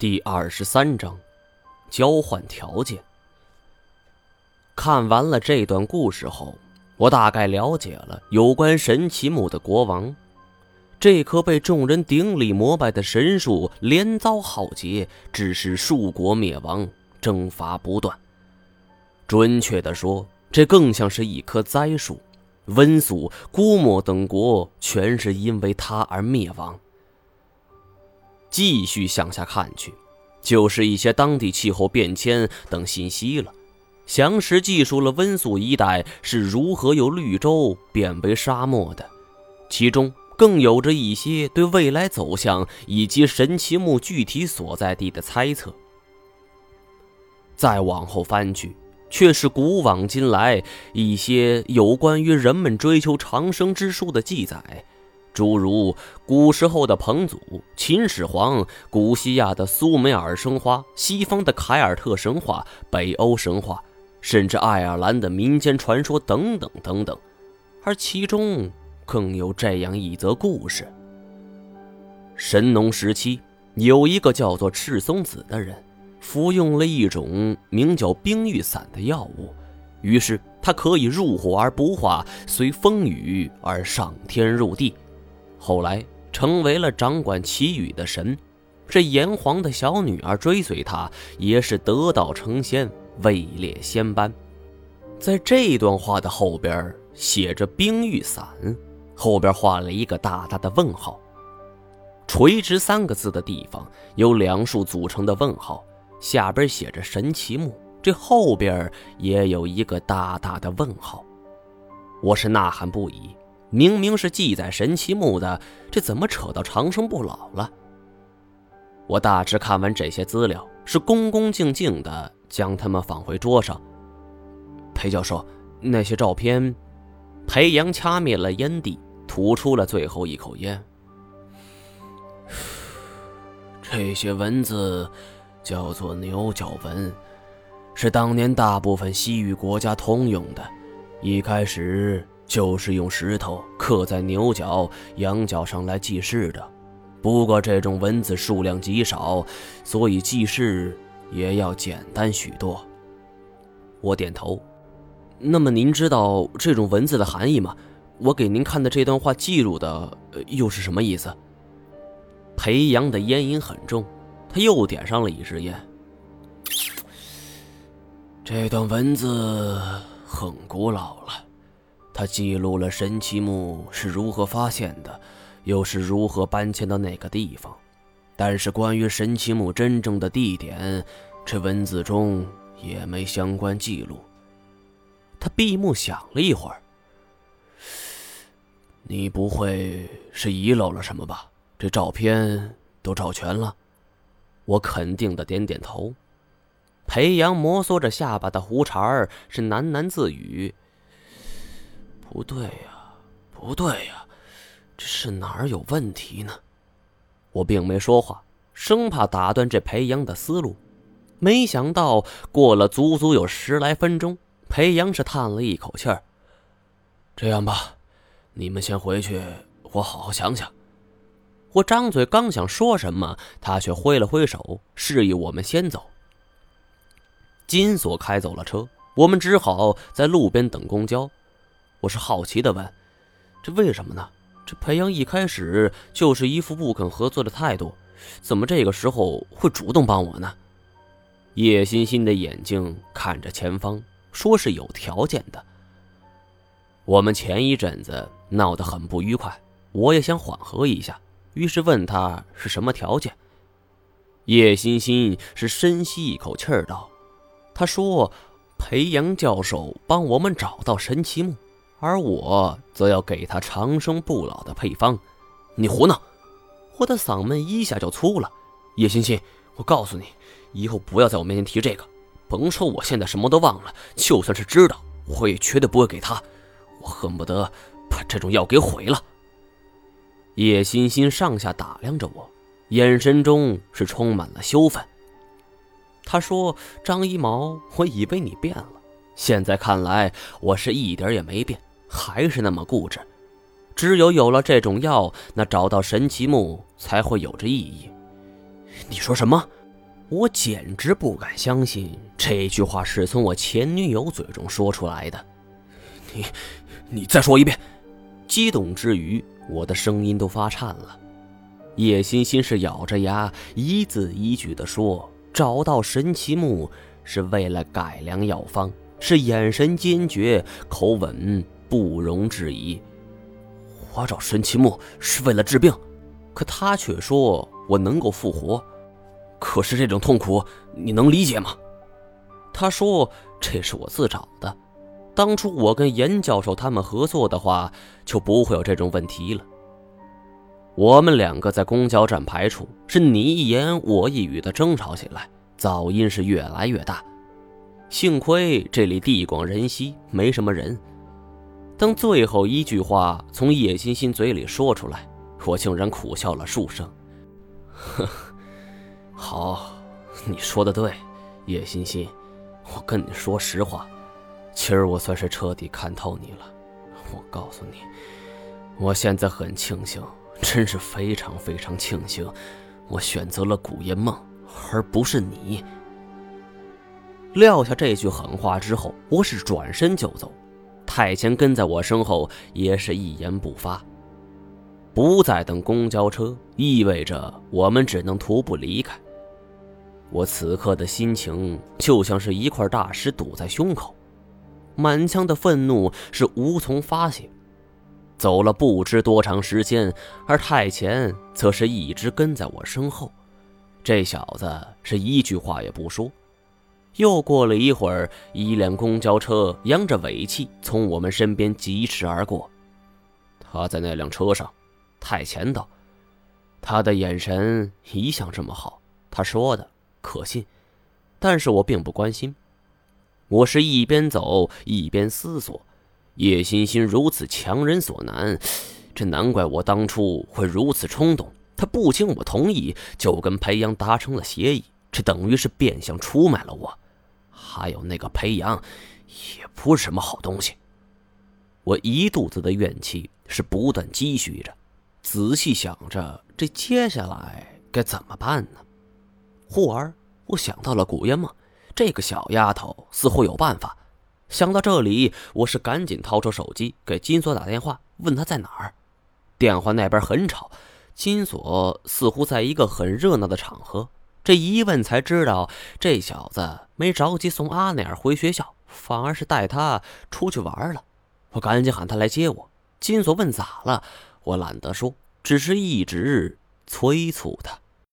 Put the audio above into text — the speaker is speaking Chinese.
第二十三章，交换条件。看完了这段故事后，我大概了解了有关神奇木的国王。这棵被众人顶礼膜拜的神树连遭浩劫，致使数国灭亡，征伐不断。准确的说，这更像是一棵栽树。温宿、姑墨等国全是因为它而灭亡。继续向下看去，就是一些当地气候变迁等信息了，详实记述了温宿一带是如何由绿洲变为沙漠的，其中更有着一些对未来走向以及神奇木具体所在地的猜测。再往后翻去，却是古往今来一些有关于人们追求长生之术的记载。诸如古时候的彭祖、秦始皇、古西亚的苏美尔神话、西方的凯尔特神话、北欧神话，甚至爱尔兰的民间传说等等等等，而其中更有这样一则故事：神农时期，有一个叫做赤松子的人，服用了一种名叫冰玉散的药物，于是他可以入火而不化，随风雨而上天入地。后来成为了掌管祈雨的神，这炎黄的小女儿追随他，也是得道成仙，位列仙班。在这段话的后边写着“冰玉伞”，后边画了一个大大的问号。垂直三个字的地方有两竖组成的问号，下边写着“神奇木”，这后边也有一个大大的问号。我是呐喊不已。明明是记载神奇木的，这怎么扯到长生不老了？我大致看完这些资料，是恭恭敬敬的将它们放回桌上。裴教授，那些照片，裴阳掐灭了烟蒂，吐出了最后一口烟。这些文字叫做牛角文，是当年大部分西域国家通用的。一开始。就是用石头刻在牛角、羊角上来记事的，不过这种文字数量极少，所以记事也要简单许多。我点头。那么您知道这种文字的含义吗？我给您看的这段话记录的又是什么意思？裴阳的烟瘾很重，他又点上了一支烟。这段文字很古老了。他记录了神奇木是如何发现的，又是如何搬迁到那个地方。但是关于神奇木真正的地点，这文字中也没相关记录。他闭目想了一会儿：“你不会是遗漏了什么吧？这照片都照全了。”我肯定的点点头。裴阳摩挲着下巴的胡茬儿，是喃喃自语。不对呀，不对呀，这是哪儿有问题呢？我并没说话，生怕打断这裴阳的思路。没想到过了足足有十来分钟，裴阳是叹了一口气儿：“这样吧，你们先回去，我好好想想。”我张嘴刚想说什么，他却挥了挥手，示意我们先走。金锁开走了车，我们只好在路边等公交。我是好奇的问：“这为什么呢？这裴阳一开始就是一副不肯合作的态度，怎么这个时候会主动帮我呢？”叶欣欣的眼睛看着前方，说是有条件的。我们前一阵子闹得很不愉快，我也想缓和一下，于是问他是什么条件。叶欣欣是深吸一口气儿道：“他说，裴阳教授帮我们找到神奇木。”而我则要给他长生不老的配方，你胡闹！我的嗓门一下就粗了。叶欣欣，我告诉你，以后不要在我面前提这个。甭说我现在什么都忘了，就算是知道，我也绝对不会给他。我恨不得把这种药给毁了。叶欣欣上下打量着我，眼神中是充满了羞愤。他说：“张一毛，我以为你变了，现在看来，我是一点也没变。”还是那么固执，只有有了这种药，那找到神奇木才会有着意义。你说什么？我简直不敢相信这句话是从我前女友嘴中说出来的。你，你再说一遍！激动之余，我的声音都发颤了。叶欣欣是咬着牙，一字一句地说：“找到神奇木是为了改良药方。”是眼神坚决，口吻不容置疑。我找神奇木是为了治病，可他却说我能够复活。可是这种痛苦你能理解吗？他说这是我自找的。当初我跟严教授他们合作的话，就不会有这种问题了。我们两个在公交站排处是你一言我一语的争吵起来，噪音是越来越大。幸亏这里地广人稀，没什么人。当最后一句话从叶欣欣嘴里说出来，我竟然苦笑了数声。呵，好，你说的对，叶欣欣，我跟你说实话，今儿我算是彻底看透你了。我告诉你，我现在很庆幸，真是非常非常庆幸，我选择了古烟梦，而不是你。撂下这句狠话之后，我是转身就走。太前跟在我身后，也是一言不发。不再等公交车，意味着我们只能徒步离开。我此刻的心情就像是一块大石堵在胸口，满腔的愤怒是无从发泄。走了不知多长时间，而太前则是一直跟在我身后。这小子是一句话也不说。又过了一会儿，一辆公交车扬着尾气从我们身边疾驰而过。他在那辆车上，太前道。他的眼神一向这么好，他说的可信。但是我并不关心。我是一边走一边思索：叶欣欣如此强人所难，这难怪我当初会如此冲动。他不经我同意就跟裴阳达成了协议。这等于是变相出卖了我，还有那个裴阳，也不是什么好东西。我一肚子的怨气是不断积蓄着，仔细想着这接下来该怎么办呢？忽而我想到了古烟梦，这个小丫头似乎有办法。想到这里，我是赶紧掏出手机给金锁打电话，问他在哪儿。电话那边很吵，金锁似乎在一个很热闹的场合。这一问才知道，这小子没着急送阿内尔回学校，反而是带他出去玩了。我赶紧喊他来接我。金锁问咋了，我懒得说，只是一直催促他。